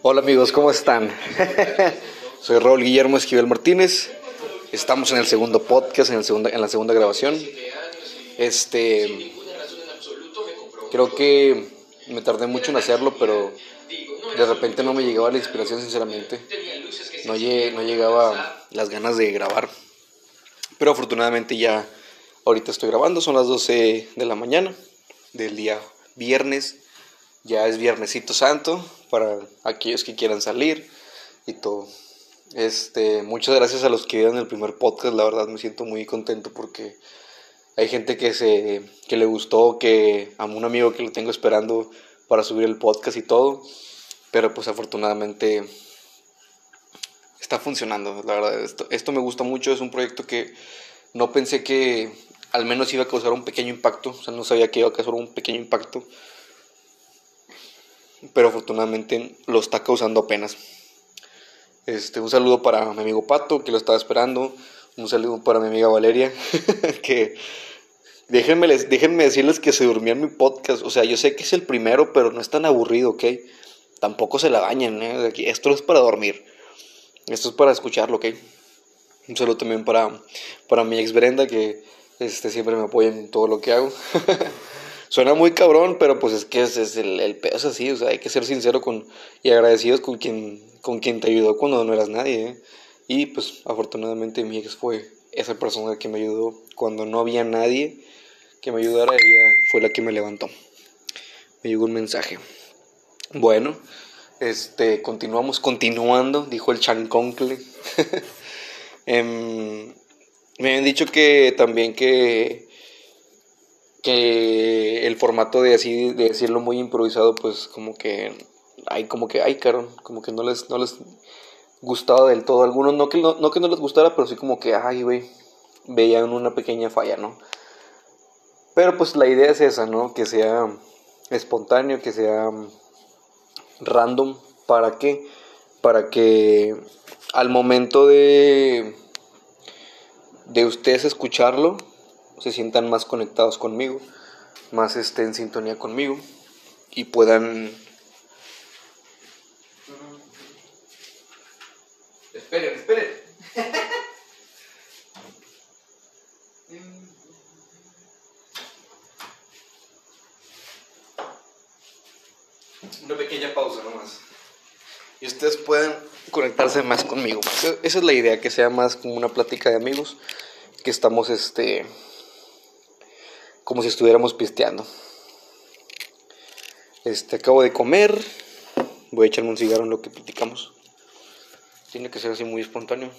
Hola amigos, ¿cómo están? Soy Raúl Guillermo Esquivel Martínez. Estamos en el segundo podcast, en, el segundo, en la segunda grabación. Este, creo que me tardé mucho en hacerlo, pero de repente no me llegaba la inspiración, sinceramente. No, no llegaba las ganas de grabar. Pero afortunadamente ya ahorita estoy grabando, son las 12 de la mañana del día viernes. Ya es viernesito santo para aquellos que quieran salir y todo. Este, muchas gracias a los que vieron el primer podcast, la verdad me siento muy contento porque hay gente que se que le gustó, que a un amigo que lo tengo esperando para subir el podcast y todo, pero pues afortunadamente está funcionando, la verdad. Esto, esto me gusta mucho, es un proyecto que no pensé que al menos iba a causar un pequeño impacto, o sea, no sabía que iba a causar un pequeño impacto, pero afortunadamente lo está causando apenas. Este, un saludo para mi amigo Pato, que lo estaba esperando. Un saludo para mi amiga Valeria, que déjenme, déjenme decirles que se durmió en mi podcast. O sea, yo sé que es el primero, pero no es tan aburrido, ¿ok? Tampoco se la bañen, ¿eh? Esto es para dormir. Esto es para escucharlo, ¿ok? Un saludo también para, para mi ex Brenda, que este, siempre me apoya en todo lo que hago. Suena muy cabrón, pero pues es que es, es el, el peso así, o sea, hay que ser sincero con, y agradecidos con quien, con quien te ayudó cuando no eras nadie. ¿eh? Y pues afortunadamente mi ex fue esa persona que me ayudó cuando no había nadie que me ayudara, ella fue la que me levantó. Me llegó un mensaje. Bueno, este, continuamos, continuando, dijo el chanconcle. Em, me habían dicho que también que el formato de así de decirlo muy improvisado pues como que hay como que ay caro como que no les no les gustaba del todo. Algunos no que no, no que no les gustara pero sí como que ay güey veían una pequeña falla no pero pues la idea es esa no que sea espontáneo que sea random. Para qué para que al momento de de ustedes escucharlo se sientan más conectados conmigo, más estén en sintonía conmigo y puedan... Esperen, esperen. Una pequeña pausa nomás. Y ustedes pueden conectarse más conmigo. Esa es la idea, que sea más como una plática de amigos, que estamos este como si estuviéramos pisteando. Este, acabo de comer. Voy a echarme un cigarro en lo que platicamos. Tiene que ser así muy espontáneo.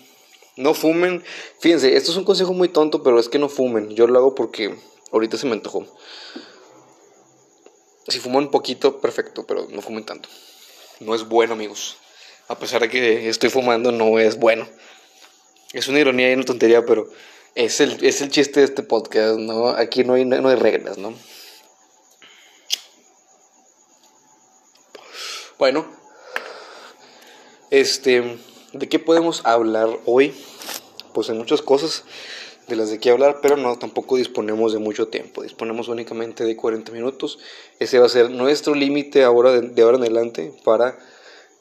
No fumen. Fíjense, esto es un consejo muy tonto, pero es que no fumen. Yo lo hago porque ahorita se me antojó. Si fuman un poquito, perfecto, pero no fumen tanto. No es bueno, amigos. A pesar de que estoy fumando, no es bueno. Es una ironía y una tontería, pero es el, es el chiste de este podcast, ¿no? Aquí no hay, no hay reglas, ¿no? Bueno, este, ¿de qué podemos hablar hoy? Pues hay muchas cosas de las de qué hablar, pero no, tampoco disponemos de mucho tiempo, disponemos únicamente de 40 minutos. Ese va a ser nuestro límite ahora de, de ahora en adelante para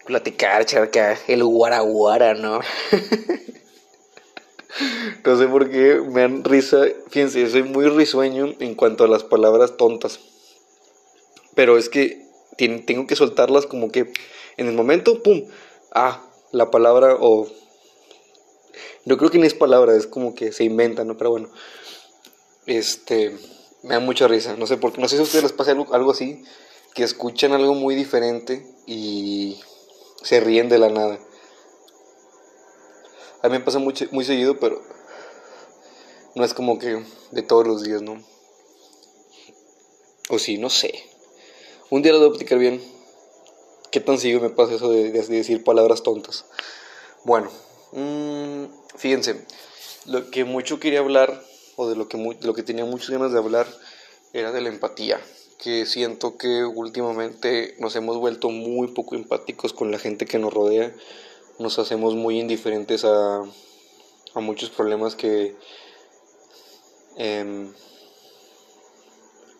platicar, charcar el guaraguara, ¿no? No sé por qué me dan risa. Fíjense, yo soy muy risueño en cuanto a las palabras tontas. Pero es que tengo que soltarlas como que en el momento, ¡pum! Ah, la palabra o... No creo que ni es palabra, es como que se inventa, ¿no? Pero bueno. Este... Me da mucha risa. No sé por qué. No sé si a ustedes les pasa algo así. Que escuchan algo muy diferente y se ríen de la nada. A mí me pasa muy, muy seguido, pero no es como que de todos los días, ¿no? O sí, no sé. Un día lo a platicar bien. ¿Qué tan seguido me pasa eso de, decir palabras tontas? Bueno, mmm, fíjense, lo que mucho quería hablar, o de lo que, lo que tenía muchas ganas de hablar, era de la empatía. Que siento que últimamente nos hemos vuelto muy poco empáticos con la gente que nos rodea nos hacemos muy indiferentes a, a muchos problemas que eh,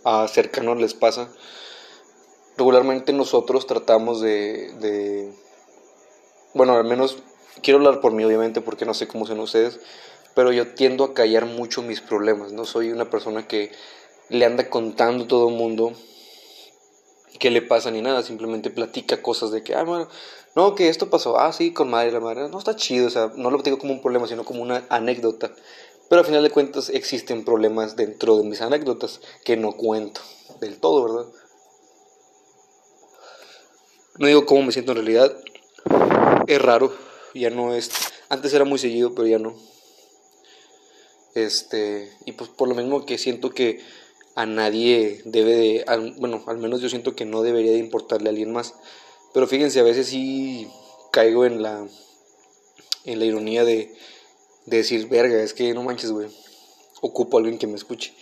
a cercanos les pasa. Regularmente nosotros tratamos de, de, bueno, al menos quiero hablar por mí, obviamente, porque no sé cómo son ustedes, pero yo tiendo a callar mucho mis problemas, no soy una persona que le anda contando todo el mundo qué le pasa ni nada, simplemente platica cosas de que, ah, bueno, no, que esto pasó, ah, sí, con madre, la madre, no está chido, o sea, no lo digo como un problema, sino como una anécdota. Pero al final de cuentas existen problemas dentro de mis anécdotas que no cuento del todo, ¿verdad? No digo cómo me siento en realidad, es raro, ya no es, antes era muy seguido, pero ya no. Este, y pues por lo mismo que siento que a nadie debe de, bueno, al menos yo siento que no debería de importarle a alguien más. Pero fíjense, a veces sí caigo en la, en la ironía de, de decir, verga, es que no manches, güey, ocupo a alguien que me escuche.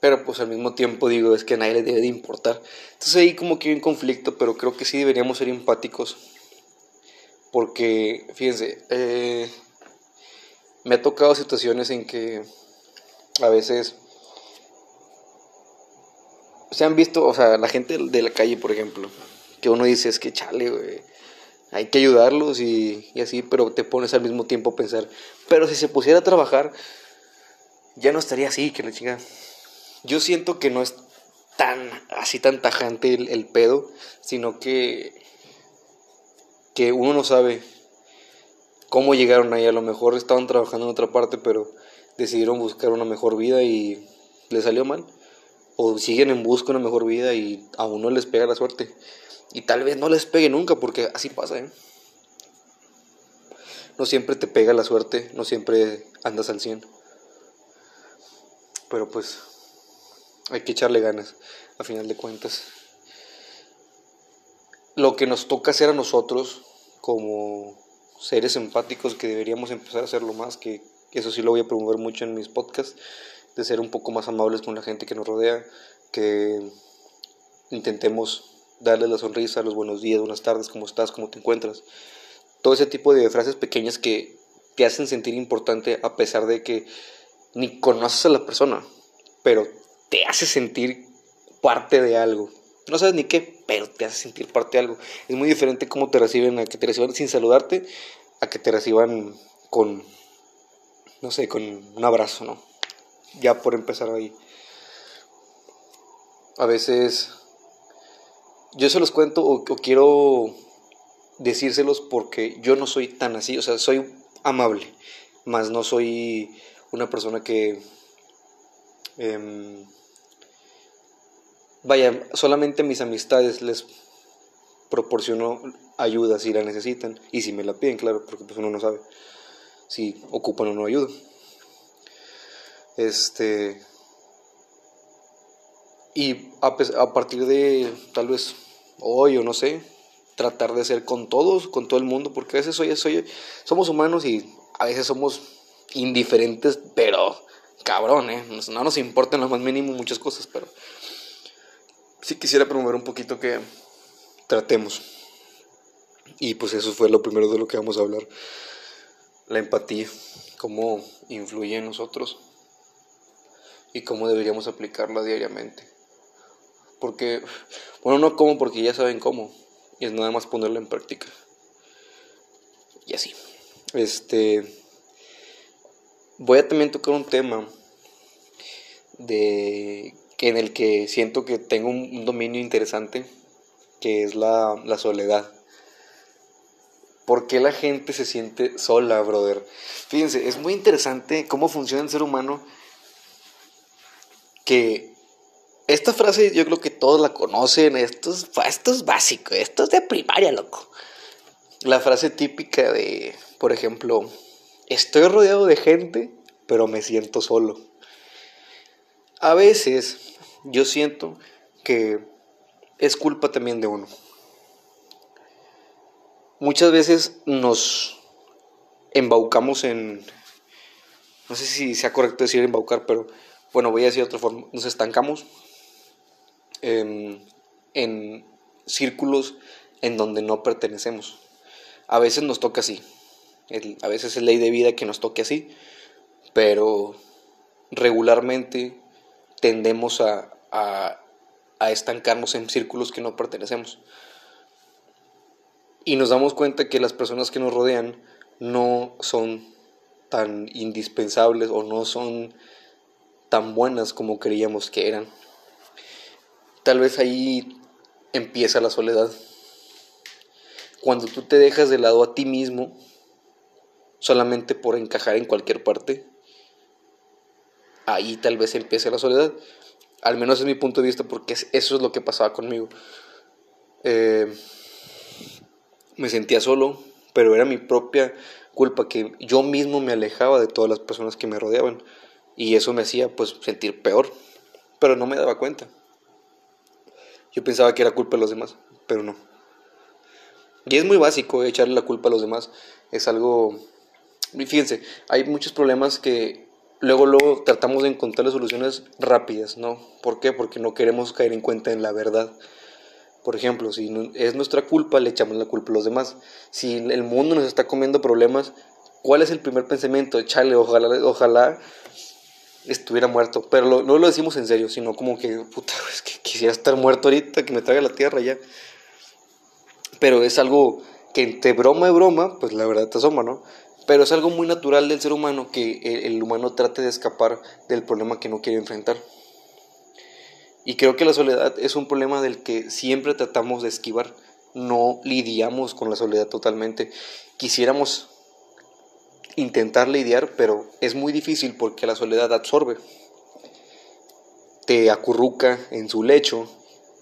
Pero pues al mismo tiempo digo, es que a nadie le debe de importar. Entonces ahí como que hay un conflicto, pero creo que sí deberíamos ser empáticos. Porque, fíjense, eh, me ha tocado situaciones en que a veces se han visto, o sea, la gente de la calle, por ejemplo, que uno dice es que chale, güey, hay que ayudarlos y, así, pero te pones al mismo tiempo a pensar, pero si se pusiera a trabajar, ya no estaría así, que la chinga. Yo siento que no es tan, así tan tajante el, el pedo, sino que, que uno no sabe cómo llegaron ahí, a lo mejor estaban trabajando en otra parte, pero decidieron buscar una mejor vida y le salió mal o siguen en busca de una mejor vida y a uno les pega la suerte. Y tal vez no les pegue nunca, porque así pasa, ¿eh? No siempre te pega la suerte, no siempre andas al 100. Pero pues hay que echarle ganas, a final de cuentas. Lo que nos toca hacer a nosotros como seres empáticos, que deberíamos empezar a hacerlo más, que eso sí lo voy a promover mucho en mis podcasts, de ser un poco más amables con la gente que nos rodea, que intentemos darle la sonrisa, los buenos días, buenas tardes, cómo estás, cómo te encuentras. Todo ese tipo de frases pequeñas que te hacen sentir importante a pesar de que ni conoces a la persona, pero te hace sentir parte de algo. No sabes ni qué, pero te hace sentir parte de algo. Es muy diferente cómo te reciben a que te reciban sin saludarte, a que te reciban con, no sé, con un abrazo, ¿no? Ya por empezar ahí. A veces yo se los cuento o, quiero decírselos porque yo no soy tan así, o sea, soy amable, más no soy una persona que... Em, vaya, solamente mis amistades les proporciono ayuda si la necesitan y si me la piden, claro, porque pues uno no sabe si ocupan o no ayuda. Este. Y a, partir de tal vez hoy o no sé, tratar de ser con todos, con todo el mundo, porque a veces soy, soy, somos humanos y a veces somos indiferentes, pero cabrón, ¿eh? No nos importan lo más mínimo muchas cosas, pero sí quisiera promover un poquito que tratemos. Y pues eso fue lo primero de lo que vamos a hablar. La empatía, cómo influye en nosotros y cómo deberíamos aplicarla diariamente. Porque, bueno, no como porque ya saben cómo, y es nada más ponerla en práctica. Y así. Este. Voy a también tocar un tema de en el que siento que tengo un, dominio interesante, que es la, la soledad. ¿Por qué la gente se siente sola, brother? Fíjense, es muy interesante cómo funciona el ser humano que esta frase yo creo que todos la conocen, esto es, esto es básico, esto es de primaria, loco. La frase típica de, por ejemplo, estoy rodeado de gente, pero me siento solo. A veces yo siento que es culpa también de uno. Muchas veces nos embaucamos en, no sé si sea correcto decir embaucar, pero bueno, voy a decir de otra forma, nos estancamos en círculos en donde no pertenecemos. A veces nos toca así, a veces es ley de vida que nos toque así, pero regularmente tendemos a, a, a estancarnos en círculos que no pertenecemos. Y nos damos cuenta que las personas que nos rodean no son tan indispensables o no son tan buenas como creíamos que eran. Tal vez ahí empieza la soledad. Cuando tú te dejas de lado a ti mismo solamente por encajar en cualquier parte, ahí tal vez empiece la soledad. Al menos es mi punto de vista porque eso es lo que pasaba conmigo. Eh, me sentía solo, pero era mi propia culpa que yo mismo me alejaba de todas las personas que me rodeaban y eso me hacía pues sentir peor, pero no me daba cuenta. Yo pensaba que era culpa de los demás, pero no. Y es muy básico echarle la culpa a los demás. Es algo... Fíjense, hay muchos problemas que luego, luego tratamos de encontrar soluciones rápidas, ¿no? ¿Por qué? Porque no queremos caer en cuenta en la verdad. Por ejemplo, si es nuestra culpa, le echamos la culpa a los demás. Si el mundo nos está comiendo problemas, ¿cuál es el primer pensamiento? Echarle, ojalá, ojalá estuviera muerto. Pero no lo decimos en serio, sino como que, puta, es que quisiera estar muerto ahorita, que me traiga la tierra ya. Pero es algo que entre broma y broma, pues la verdad te asoma, ¿no? Pero es algo muy natural del ser humano que el humano trate de escapar del problema que no quiere enfrentar. Y creo que la soledad es un problema del que siempre tratamos de esquivar. No lidiamos con la soledad totalmente. Quisiéramos intentar lidiar, pero es muy difícil porque la soledad absorbe. Te acurruca en su lecho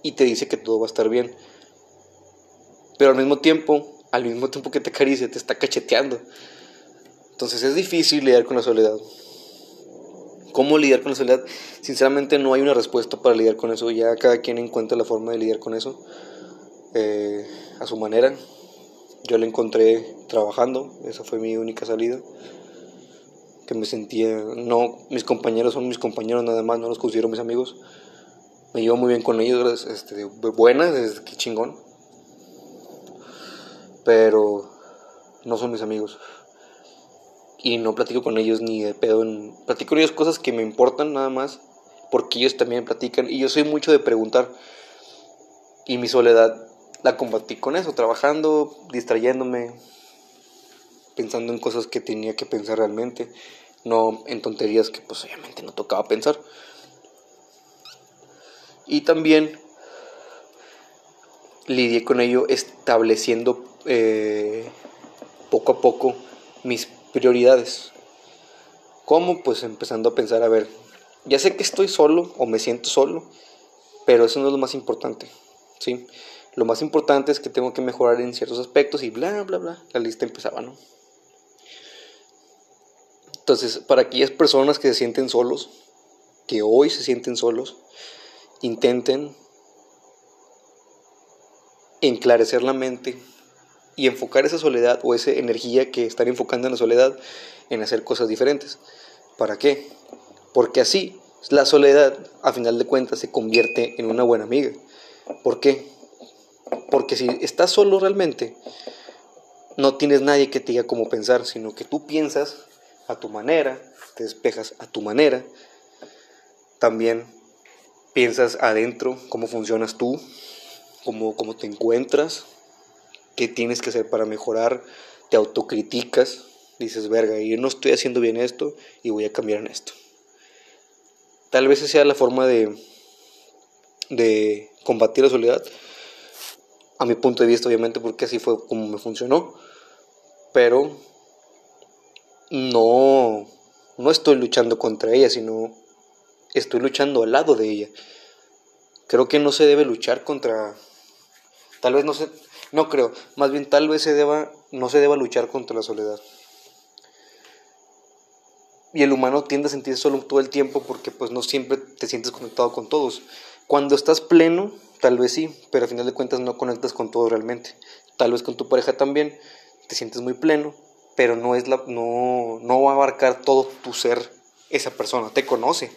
y te dice que todo va a estar bien. Pero al mismo tiempo, al mismo tiempo que te acaricia, te está cacheteando. Entonces es difícil lidiar con la soledad. ¿Cómo lidiar con la soledad? Sinceramente no hay una respuesta para lidiar con eso. Ya cada quien encuentra la forma de lidiar con eso eh, a su manera. Yo la encontré trabajando, esa fue mi única salida. Que me sentía, no, mis compañeros son mis compañeros nada más, no los considero mis amigos. Me llevo muy bien con ellos, este, buenas, qué chingón. Pero no son mis amigos y no platico con ellos ni de pedo. Platico con ellos cosas que me importan nada más porque ellos también platican y yo soy mucho de preguntar. Y mi soledad la combatí con eso, trabajando, distrayéndome, pensando en cosas que tenía que pensar realmente, no en tonterías que pues obviamente no tocaba pensar. Y también lidié con ello estableciendo eh, poco a poco mis prioridades. ¿Cómo? Pues empezando a pensar, a ver, ya sé que estoy solo o me siento solo, pero eso no es lo más importante, ¿sí? Lo más importante es que tengo que mejorar en ciertos aspectos y bla, bla, bla. La lista empezaba, ¿no? Entonces, para aquellas personas que se sienten solos, que hoy se sienten solos, intenten enclarecer la mente y enfocar esa soledad o esa energía que están enfocando en la soledad en hacer cosas diferentes. ¿Para qué? Porque así la soledad, a final de cuentas, se convierte en una buena amiga. ¿Por qué? Porque si estás solo realmente, no tienes nadie que te diga cómo pensar, sino que tú piensas a tu manera, te despejas a tu manera, también piensas adentro cómo funcionas tú, cómo, cómo te encuentras, qué tienes que hacer para mejorar, te autocriticas, dices, verga, yo no estoy haciendo bien esto y voy a cambiar en esto. Tal vez esa sea la forma de, de combatir la soledad, a mi punto de vista obviamente, porque así fue como me funcionó, pero no, no estoy luchando contra ella, sino estoy luchando al lado de ella. Creo que no se debe luchar contra, tal vez no se, no creo, más bien tal vez se deba, no se deba luchar contra la soledad. Y el humano tiende a sentirse solo todo el tiempo porque pues no siempre te sientes conectado con todos. Cuando estás pleno, tal vez sí, pero al final de cuentas no conectas con todos realmente. Tal vez con tu pareja también te sientes muy pleno, pero no es la no no va a abarcar todo tu ser esa persona, te conoce.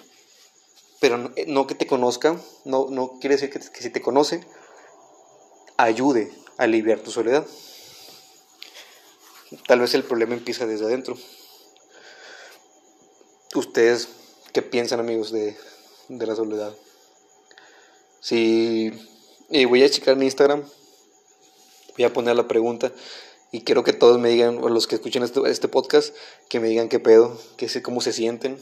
Pero no, que te conozca, no, no quiere decir que, que si te conoce, ayude aliviar tu soledad. Tal vez el problema empieza desde adentro. ¿Ustedes qué piensan, amigos, de, la soledad? Si voy a checar mi Instagram, Voy a poner la pregunta y quiero que todos me digan, o los que escuchen este, este podcast, que me digan qué pedo, qué sé, cómo se sienten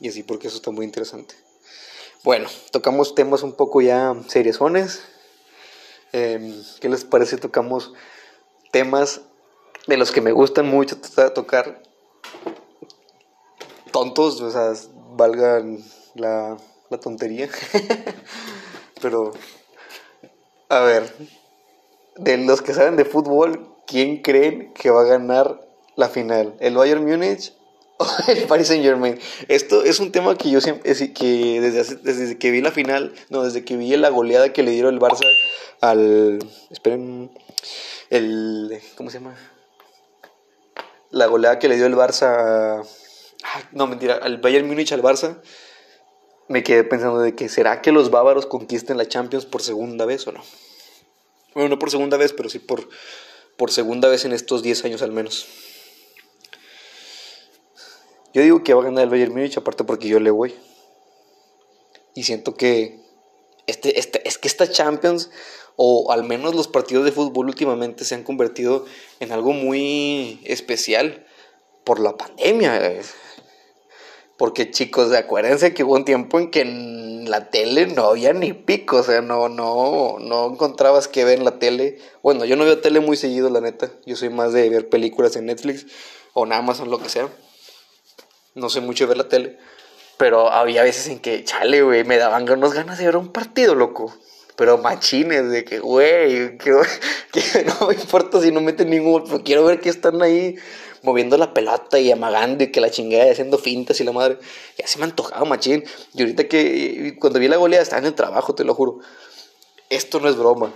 y así, porque eso está muy interesante. Bueno, tocamos temas un poco ya seriesones. Eh, ¿Qué les parece? Tocamos temas de los que me gustan mucho tocar. Tontos, o sea, valgan la, la tontería. Pero, a ver, de los que saben de fútbol, ¿quién creen que va a ganar la final? ¿El Bayern Múnich o el Paris Saint Germain? Esto es un tema que yo siempre, que desde, desde que vi la final, no, desde que vi la goleada que le dieron el Barça al, esperen, el, ¿cómo se llama? La goleada que le dio el Barça, no mentira, al Bayern Múnich al Barça, me quedé pensando de que será que los bávaros conquisten la Champions por segunda vez o no. Bueno, no por segunda vez, pero sí por, por segunda vez en estos 10 años al menos. Yo digo que va a ganar el Bayern Múnich, aparte porque yo le voy. Y siento que este, este, es que esta Champions, o al menos los partidos de fútbol últimamente, se han convertido en algo muy especial por la pandemia. Porque chicos, acuérdense que hubo un tiempo en que en la tele no había ni pico, o sea, no, no, no encontrabas que ver en la tele. Bueno, yo no veo tele muy seguido, la neta. Yo soy más de ver películas en Netflix o en Amazon, lo que sea. No sé mucho de ver la tele. Pero había veces en que, chale, güey, me daban unas ganas de ver un partido, loco. Pero machines, de que, güey, que, no me importa si no meten ningún, pero quiero ver que están ahí moviendo la pelota y amagando y que la chingada y haciendo fintas y la madre. Ya se me antojaba, machín. Y ahorita que cuando vi la goleada estaba en el trabajo, te lo juro. Esto no es broma.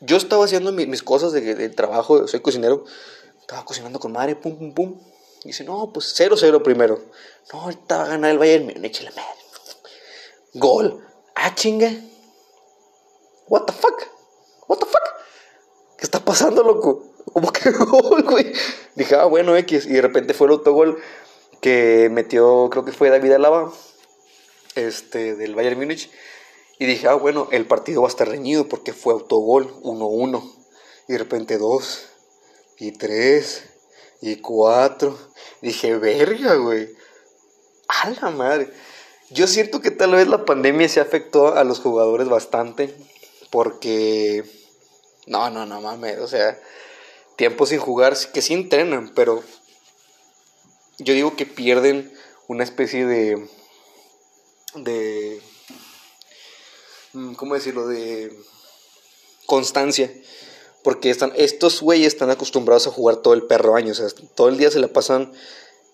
Yo estaba haciendo mis, cosas de, trabajo, soy cocinero. Estaba cocinando con madre, pum, pum, pum. Y dice, no, pues 0-0 primero. No, ahorita va a ganar el Bayern Múnich, la madre. Gol. Ah, chinga. What the fuck? What the fuck? ¿Qué está pasando, loco? ¿Cómo que gol, güey? Dije, ah, bueno, X. Y de repente fue el autogol que metió, creo que fue David Alaba, este, del Bayern Múnich. Y dije, ah, bueno, el partido va a estar reñido porque fue autogol 1-1. Y de repente 2, y 3, y 4. Dije, verga, güey. A la madre. Yo siento que tal vez la pandemia se afectó a los jugadores bastante. Porque. No, no, no mames. O sea, tiempo sin jugar, que sí entrenan, pero yo digo que pierden una especie de, de, mm, ¿cómo decirlo? De constancia. Porque están, estos güeyes están acostumbrados a jugar todo el perro año, o sea, todo el día se la pasan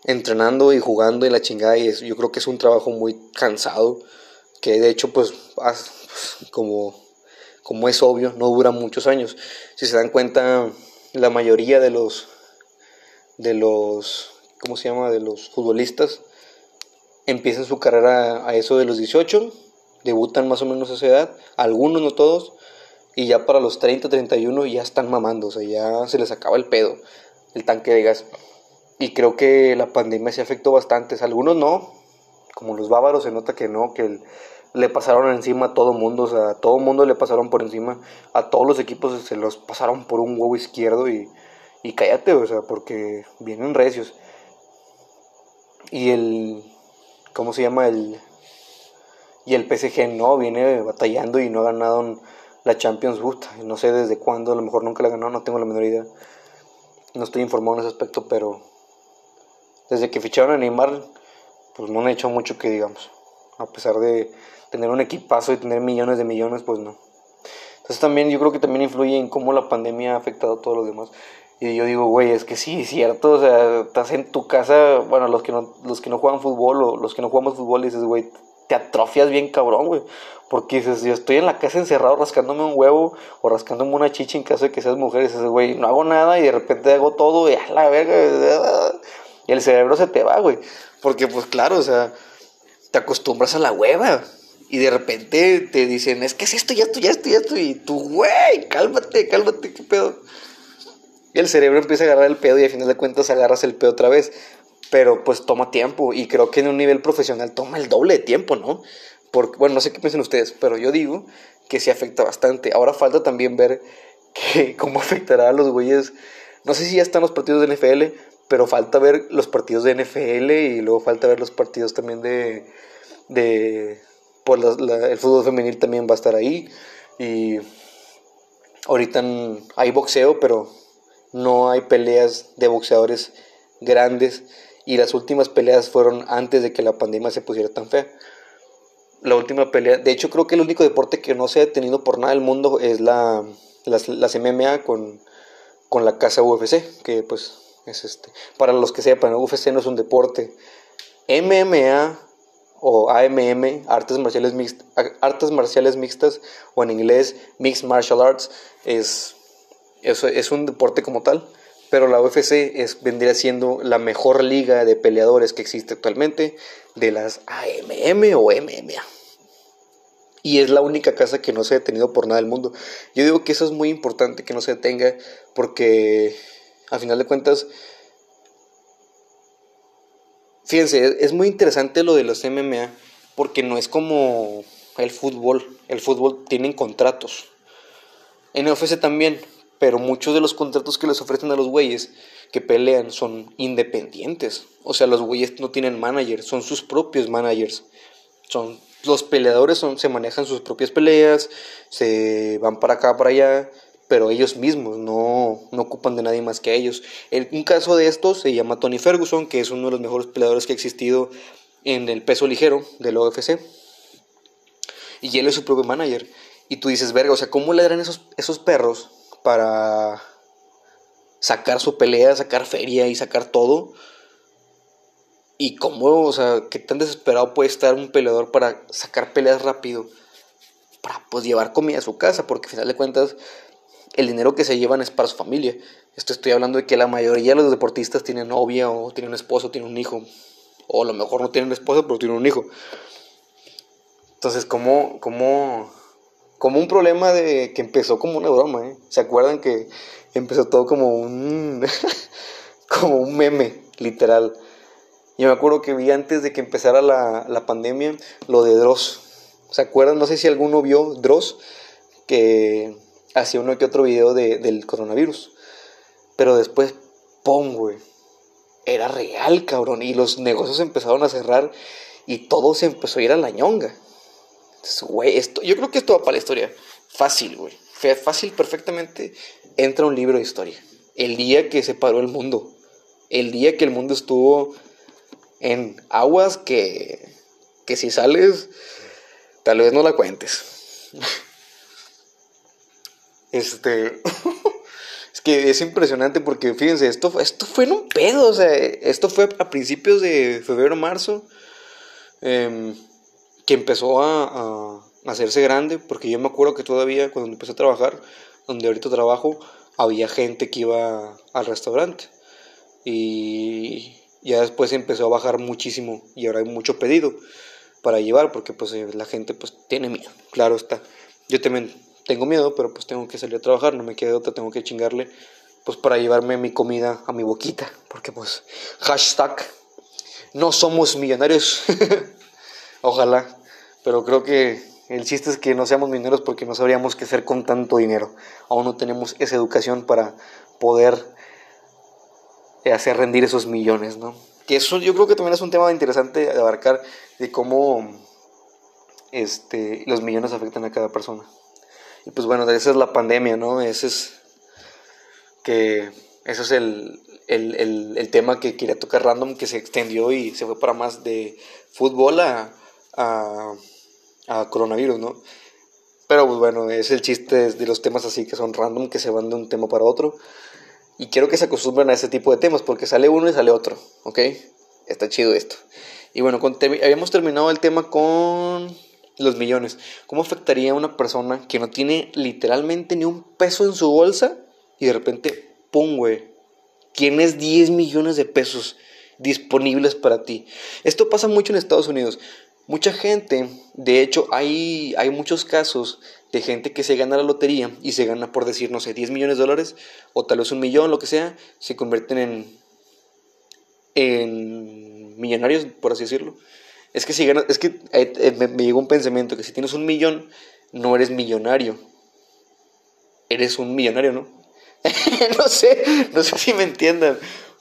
entrenando y jugando y la chingada y yo creo que es un trabajo muy cansado, que de hecho pues como, como es obvio, no dura muchos años. Si se dan cuenta, la mayoría de los de los ¿cómo se llama? de los futbolistas empiezan su carrera a eso de los 18, debutan más o menos a esa edad, algunos no todos, y ya para los 30, 31 ya están mamando, o sea, ya se les acaba el pedo, el tanque de gas. Y creo que la pandemia se afectó bastante, algunos no, como los bávaros se nota que no, que le pasaron encima a todo mundo, o sea, a todo mundo le pasaron por encima, a todos los equipos se los pasaron por un huevo izquierdo y, y cállate, o sea, porque vienen recios. Y el, ¿cómo se llama? El, y el PSG no, viene batallando y no ha ganado la Champions League, no sé desde cuándo, a lo mejor nunca la ganó, no tengo la menor idea. No estoy informado en ese aspecto, pero desde que ficharon a Neymar, pues no han hecho mucho que digamos. A pesar de tener un equipazo y tener millones de millones, pues no. Entonces también yo creo que también influye en cómo la pandemia ha afectado a todos los demás. Y yo digo, güey, es que sí, es cierto, o sea, estás en tu casa, bueno, los que no, los que no juegan fútbol o los que no jugamos fútbol, dices, güey, te atrofias bien cabrón, güey. Porque dices, yo estoy en la casa encerrado rascándome un huevo o rascándome una chicha en caso de que seas mujer. Y dices, güey, no hago nada y de repente hago todo y a la verga. Y el cerebro se te va, güey. Porque, pues claro, o sea, te acostumbras a la hueva. Y de repente te dicen, es que es esto, ya esto, ya esto, ya esto. Y tú, güey, cálmate, cálmate, qué pedo. Y el cerebro empieza a agarrar el pedo y al final de cuentas agarras el pedo otra vez. Pero pues toma tiempo y creo que en un nivel profesional toma el doble de tiempo, ¿no? Porque, bueno, no sé qué piensan ustedes, pero yo digo que sí afecta bastante. Ahora falta también ver que cómo afectará a los güeyes. No sé si ya están los partidos de NFL, pero falta ver los partidos de NFL y luego falta ver los partidos también de... de por el fútbol femenil también va a estar ahí. Y ahorita hay boxeo, pero no hay peleas de boxeadores grandes. Y las últimas peleas fueron antes de que la pandemia se pusiera tan fea. La última pelea, de hecho creo que el único deporte que no se ha detenido por nada del mundo es la, las, las MMA con, con la casa UFC, que pues es este. Para los que sepan, UFC no es un deporte. MMA o AMM, artes marciales, mixtas, artes marciales mixtas, o en inglés Mixed Martial Arts, es, es, es un deporte como tal. Pero la UFC es, vendría siendo la mejor liga de peleadores que existe actualmente de las AMM o MMA. Y es la única casa que no se ha detenido por nada del mundo. Yo digo que eso es muy importante que no se detenga porque a final de cuentas, fíjense, es muy interesante lo de los MMA porque no es como el fútbol. El fútbol tienen contratos. En UFC también, pero muchos de los contratos que les ofrecen a los güeyes que pelean son independientes. O sea, los güeyes no tienen manager, son sus propios managers. Son los peleadores son, se manejan sus propias peleas, se van para acá, para allá, pero ellos mismos no, no ocupan de nadie más que ellos. El, un caso de estos se llama Tony Ferguson, que es uno de los mejores peleadores que ha existido en el peso ligero del OFC. Y él es su propio manager. Y tú dices, verga, o sea, ¿cómo le darán esos, esos perros para sacar su pelea, sacar feria y sacar todo? Y cómo, o sea, qué tan desesperado puede estar un peleador para sacar peleas rápido, para pues llevar comida a su casa, porque al final de cuentas el dinero que se llevan es para su familia. Esto estoy hablando de que la mayoría de los deportistas tienen novia o tienen un esposo, tienen un hijo, o a lo mejor no tienen esposa, pero tienen un hijo. Entonces, como, como, como un problema de que empezó como una broma, ¿eh? ¿Se acuerdan que empezó todo como un, como un meme, literal? Yo me acuerdo que vi antes de que empezara la, la pandemia lo de Dross. ¿Se acuerdan? No sé si alguno vio Dross, que hacía uno que otro video de, del coronavirus. Pero después, ¡pum, güey! Era real, cabrón. Y los negocios empezaron a cerrar y todo se empezó a ir a la ñonga. güey, esto, yo creo que esto va para la historia. Fácil, güey. Fácil, perfectamente. Entra un libro de historia. El día que se paró el mundo. El día que el mundo estuvo en aguas que, que si sales, tal vez no la cuentes. Este. es que es impresionante porque, fíjense, esto, esto fue en un pedo. O sea, esto fue a principios de febrero, marzo. Em, que empezó a, hacerse grande. Porque yo me acuerdo que todavía, cuando empecé a trabajar, donde ahorita trabajo, había gente que iba al restaurante. Y ya después empezó a bajar muchísimo y ahora hay mucho pedido para llevar porque pues eh, la gente pues tiene miedo, claro está. Yo también tengo miedo, pero pues tengo que salir a trabajar, no me queda otra, tengo que chingarle pues para llevarme mi comida a mi boquita, porque pues hashtag no somos millonarios, ojalá, pero creo que el chiste es que no seamos millonarios porque no sabríamos qué hacer con tanto dinero, aún no tenemos esa educación para poder hacer rendir esos millones, ¿no? Que eso yo creo que también es un tema interesante de abarcar de cómo este, los millones afectan a cada persona. Y pues bueno, esa es la pandemia, ¿no? Ese es que ese es el, el, el, tema que quería tocar random, que se extendió y se fue para más de fútbol a, a, a coronavirus, ¿no? Pero pues bueno, es el chiste de los temas así que son random, que se van de un tema para otro. Y quiero que se acostumbren a ese tipo de temas, porque sale uno y sale otro, ¿ok? Está chido esto. Y bueno, habíamos terminado el tema con los millones. ¿Cómo afectaría a una persona que no tiene literalmente ni un peso en su bolsa y de repente, ¡pum, güey! Tienes 10 millones de pesos disponibles para ti. Esto pasa mucho en Estados Unidos. Mucha gente, de hecho, hay, hay muchos casos de gente que se gana la lotería y se gana por decir, no sé, 10 millones de dólares o tal vez un millón, lo que sea, se convierten en, en millonarios, por así decirlo. Es que si ganas, es que eh, eh, me, llegó un pensamiento que si tienes un millón, no eres millonario. eres un millonario, ¿no? no sé, no sé si me entiendan.